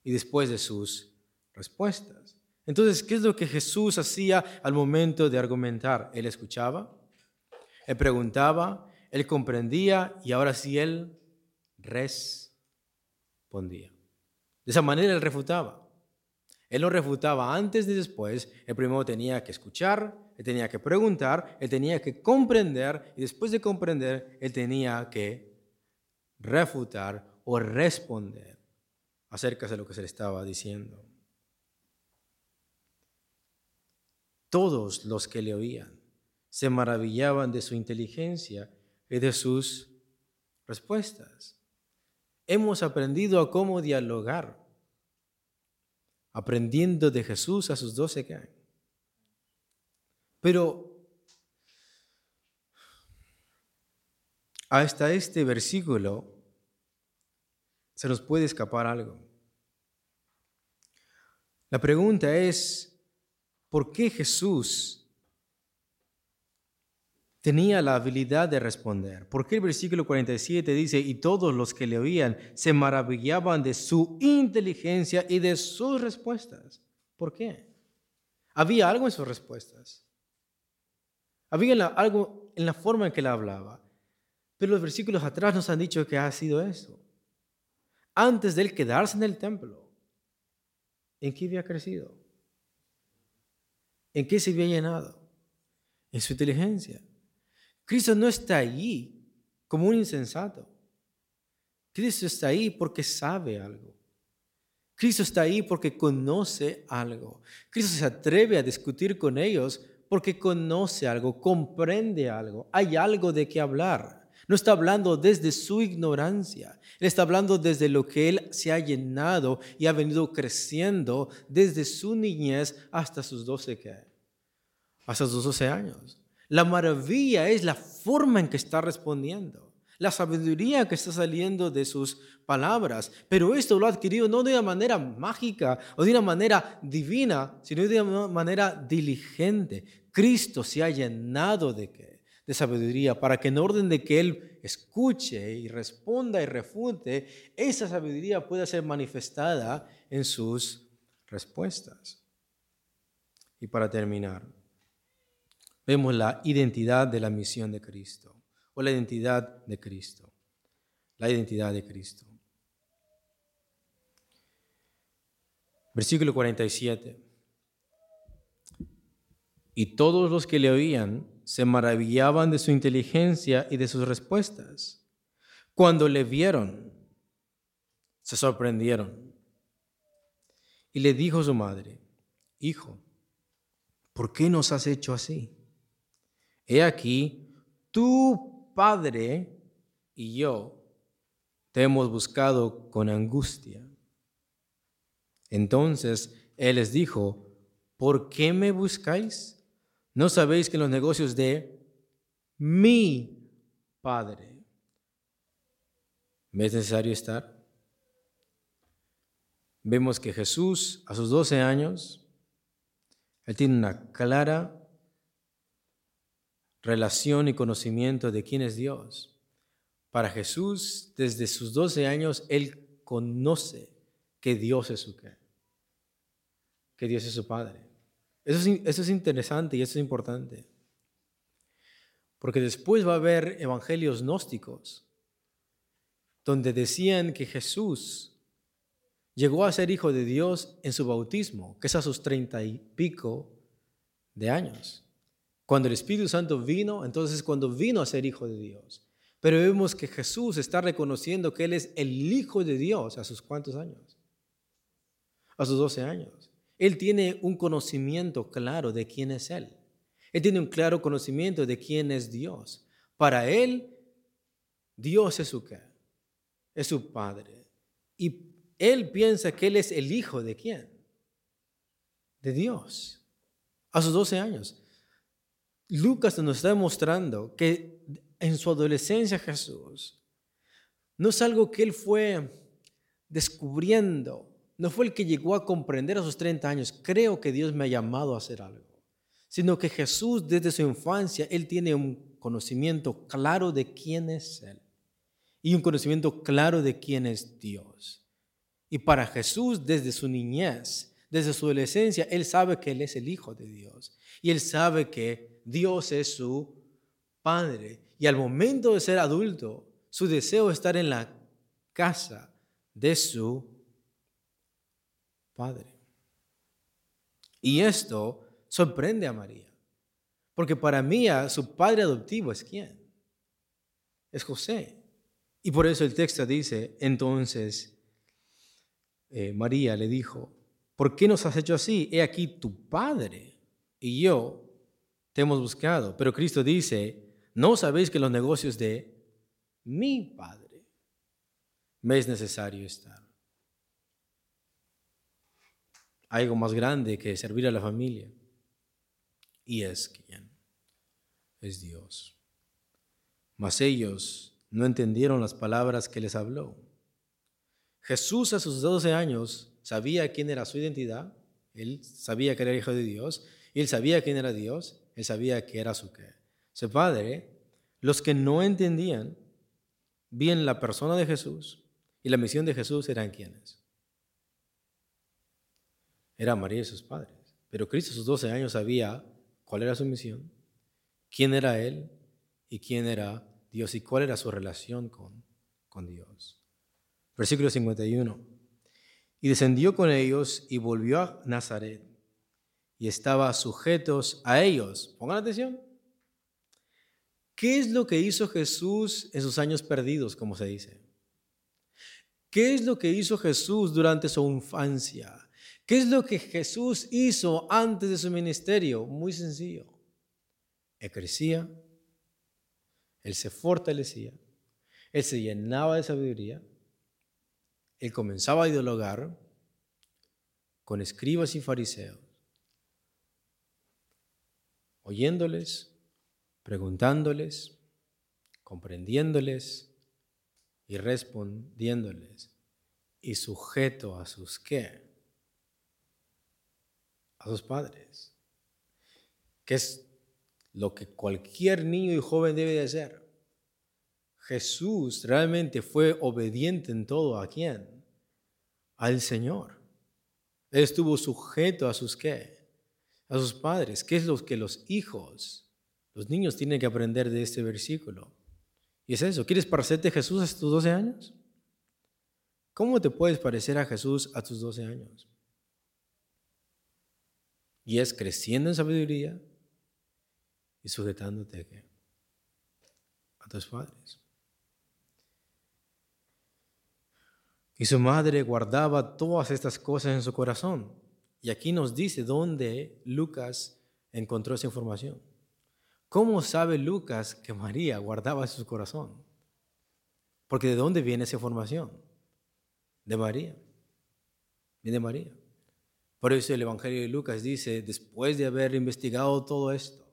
y después de sus respuestas. Entonces, ¿qué es lo que Jesús hacía al momento de argumentar? Él escuchaba, él preguntaba, él comprendía y ahora sí él respondía. De esa manera él refutaba. Él no refutaba antes ni después. Él primero tenía que escuchar, él tenía que preguntar, él tenía que comprender y después de comprender, él tenía que refutar o responder acerca de lo que se le estaba diciendo. Todos los que le oían se maravillaban de su inteligencia y de sus respuestas. Hemos aprendido a cómo dialogar, aprendiendo de Jesús a sus doce años. Pero hasta este versículo se nos puede escapar algo. La pregunta es, ¿por qué Jesús tenía la habilidad de responder? ¿Por qué el versículo 47 dice, y todos los que le oían se maravillaban de su inteligencia y de sus respuestas? ¿Por qué? Había algo en sus respuestas. Había algo en la forma en que él hablaba. Pero los versículos atrás nos han dicho que ha sido eso. Antes de él quedarse en el templo, ¿en qué había crecido? ¿En qué se había llenado? En su inteligencia. Cristo no está allí como un insensato. Cristo está ahí porque sabe algo. Cristo está ahí porque conoce algo. Cristo se atreve a discutir con ellos porque conoce algo, comprende algo, hay algo de qué hablar. No está hablando desde su ignorancia, Él está hablando desde lo que Él se ha llenado y ha venido creciendo desde su niñez hasta sus 12, Hasta sus 12 años. La maravilla es la forma en que está respondiendo, la sabiduría que está saliendo de sus palabras. Pero esto lo ha adquirido no de una manera mágica o de una manera divina, sino de una manera diligente. Cristo se ha llenado de sabiduría, para que en orden de que Él escuche y responda y refute, esa sabiduría pueda ser manifestada en sus respuestas. Y para terminar, vemos la identidad de la misión de Cristo, o la identidad de Cristo, la identidad de Cristo. Versículo 47. Y todos los que le oían se maravillaban de su inteligencia y de sus respuestas. Cuando le vieron, se sorprendieron. Y le dijo su madre, Hijo, ¿por qué nos has hecho así? He aquí, tu padre y yo te hemos buscado con angustia. Entonces él les dijo, ¿por qué me buscáis? ¿No sabéis que los negocios de mi Padre me es necesario estar? Vemos que Jesús a sus 12 años, él tiene una clara relación y conocimiento de quién es Dios. Para Jesús, desde sus 12 años, él conoce que Dios es su qué, que Dios es su Padre. Eso es, eso es interesante y eso es importante. Porque después va a haber evangelios gnósticos donde decían que Jesús llegó a ser hijo de Dios en su bautismo, que es a sus treinta y pico de años. Cuando el Espíritu Santo vino, entonces cuando vino a ser hijo de Dios. Pero vemos que Jesús está reconociendo que Él es el Hijo de Dios a sus cuántos años? A sus doce años. Él tiene un conocimiento claro de quién es Él. Él tiene un claro conocimiento de quién es Dios. Para Él, Dios es su qué? Es su Padre. Y Él piensa que Él es el Hijo de quién? De Dios. A sus 12 años. Lucas nos está demostrando que en su adolescencia Jesús no es algo que Él fue descubriendo no fue el que llegó a comprender a sus 30 años, creo que Dios me ha llamado a hacer algo, sino que Jesús desde su infancia, Él tiene un conocimiento claro de quién es Él y un conocimiento claro de quién es Dios. Y para Jesús desde su niñez, desde su adolescencia, Él sabe que Él es el Hijo de Dios y Él sabe que Dios es su Padre. Y al momento de ser adulto, su deseo es estar en la casa de su Padre. Y esto sorprende a María, porque para mí su padre adoptivo es quién? Es José. Y por eso el texto dice, entonces eh, María le dijo, ¿por qué nos has hecho así? He aquí tu padre y yo te hemos buscado. Pero Cristo dice, no sabéis que los negocios de mi padre me es necesario estar algo más grande que servir a la familia. Y es quien es Dios. Mas ellos no entendieron las palabras que les habló. Jesús a sus 12 años sabía quién era su identidad, él sabía que era hijo de Dios, y él sabía quién era Dios, él sabía que era su qué. Su padre, los que no entendían bien la persona de Jesús y la misión de Jesús eran quienes era María y sus padres. Pero Cristo a sus 12 años sabía cuál era su misión, quién era Él y quién era Dios y cuál era su relación con, con Dios. Versículo 51. Y descendió con ellos y volvió a Nazaret y estaba sujetos a ellos. Pongan atención. ¿Qué es lo que hizo Jesús en sus años perdidos, como se dice? ¿Qué es lo que hizo Jesús durante su infancia? ¿Qué es lo que Jesús hizo antes de su ministerio? Muy sencillo. Él crecía, él se fortalecía, él se llenaba de sabiduría, él comenzaba a dialogar con escribas y fariseos, oyéndoles, preguntándoles, comprendiéndoles y respondiéndoles, y sujeto a sus qué? a sus padres, que es lo que cualquier niño y joven debe de hacer. Jesús realmente fue obediente en todo a quién? Al Señor. Él estuvo sujeto a sus qué? A sus padres. ¿Qué es lo que los hijos, los niños tienen que aprender de este versículo? Y es eso. ¿Quieres parecerte a Jesús a tus 12 años? ¿Cómo te puedes parecer a Jesús a tus 12 años? Y es creciendo en sabiduría y sujetándote a tus padres. Y su madre guardaba todas estas cosas en su corazón. Y aquí nos dice dónde Lucas encontró esa información. ¿Cómo sabe Lucas que María guardaba su corazón? Porque ¿de dónde viene esa información? De María. Viene de María. Por eso el Evangelio de Lucas dice, después de haber investigado todo esto,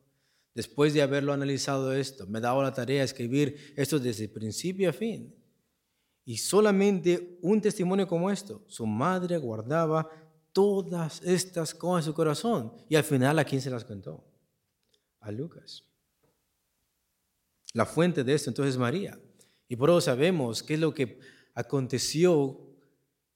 después de haberlo analizado esto, me he dado la tarea de escribir esto desde principio a fin. Y solamente un testimonio como esto, su madre guardaba todas estas cosas en su corazón. Y al final, ¿a quién se las contó? A Lucas. La fuente de esto entonces es María. Y por eso sabemos qué es lo que aconteció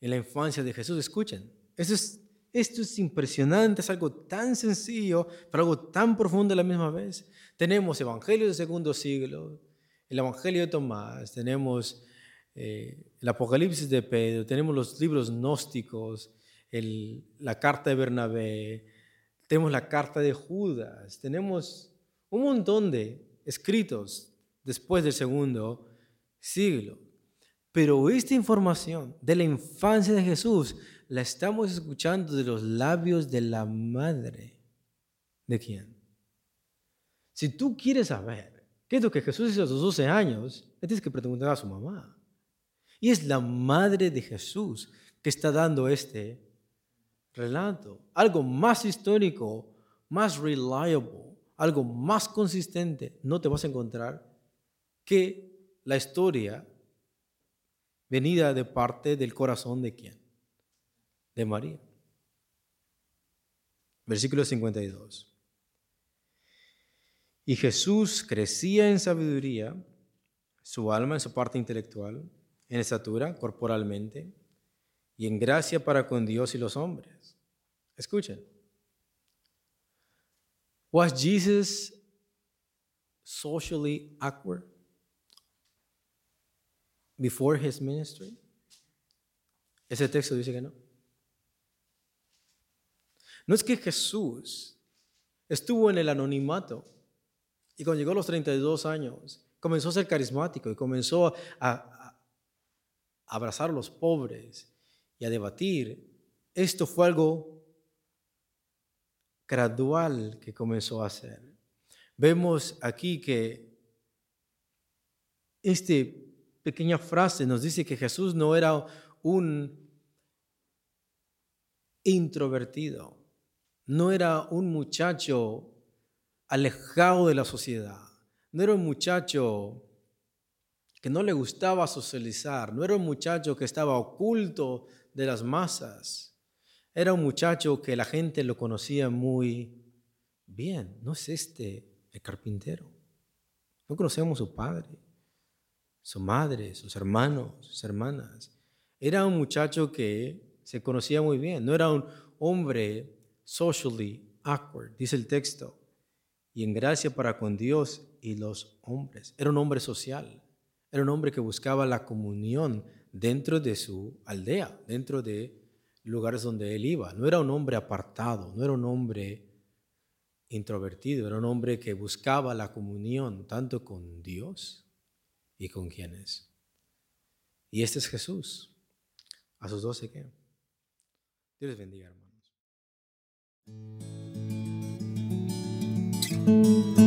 en la infancia de Jesús. Escuchen, eso es esto es impresionante, es algo tan sencillo, pero algo tan profundo a la misma vez. Tenemos Evangelio del segundo siglo, el Evangelio de Tomás, tenemos eh, el Apocalipsis de Pedro, tenemos los libros gnósticos, la carta de Bernabé, tenemos la carta de Judas, tenemos un montón de escritos después del segundo siglo. Pero esta información de la infancia de Jesús la estamos escuchando de los labios de la madre. ¿De quién? Si tú quieres saber qué es lo que Jesús hizo a sus 12 años, tienes que preguntar a su mamá. Y es la madre de Jesús que está dando este relato. Algo más histórico, más reliable, algo más consistente, no te vas a encontrar que la historia venida de parte del corazón de quién? de María. Versículo 52. Y Jesús crecía en sabiduría, su alma en su parte intelectual, en estatura corporalmente, y en gracia para con Dios y los hombres. Escuchen. Was Jesus socially awkward before his ministry? Ese texto dice que no. No es que Jesús estuvo en el anonimato y cuando llegó a los 32 años comenzó a ser carismático y comenzó a, abrazar a los pobres y a debatir. Esto fue algo gradual que comenzó a hacer. Vemos aquí que esta pequeña frase nos dice que Jesús no era un introvertido no era un muchacho alejado de la sociedad, no era un muchacho que no le gustaba socializar, no era un muchacho que estaba oculto de las masas, era un muchacho que la gente lo conocía muy bien. No es este el carpintero. No conocemos a su padre, su madre, sus hermanos, sus hermanas. Era un muchacho que se conocía muy bien, no era un hombre socially awkward, dice el texto, y en gracia para con Dios y los hombres. Era un hombre social, era un hombre que buscaba la comunión dentro de su aldea, dentro de lugares donde él iba. No era un hombre apartado, no era un hombre introvertido, era un hombre que buscaba la comunión tanto con Dios y con quienes. Y este es Jesús. A sus doce que. Dios les bendiga, hermano. Thank you.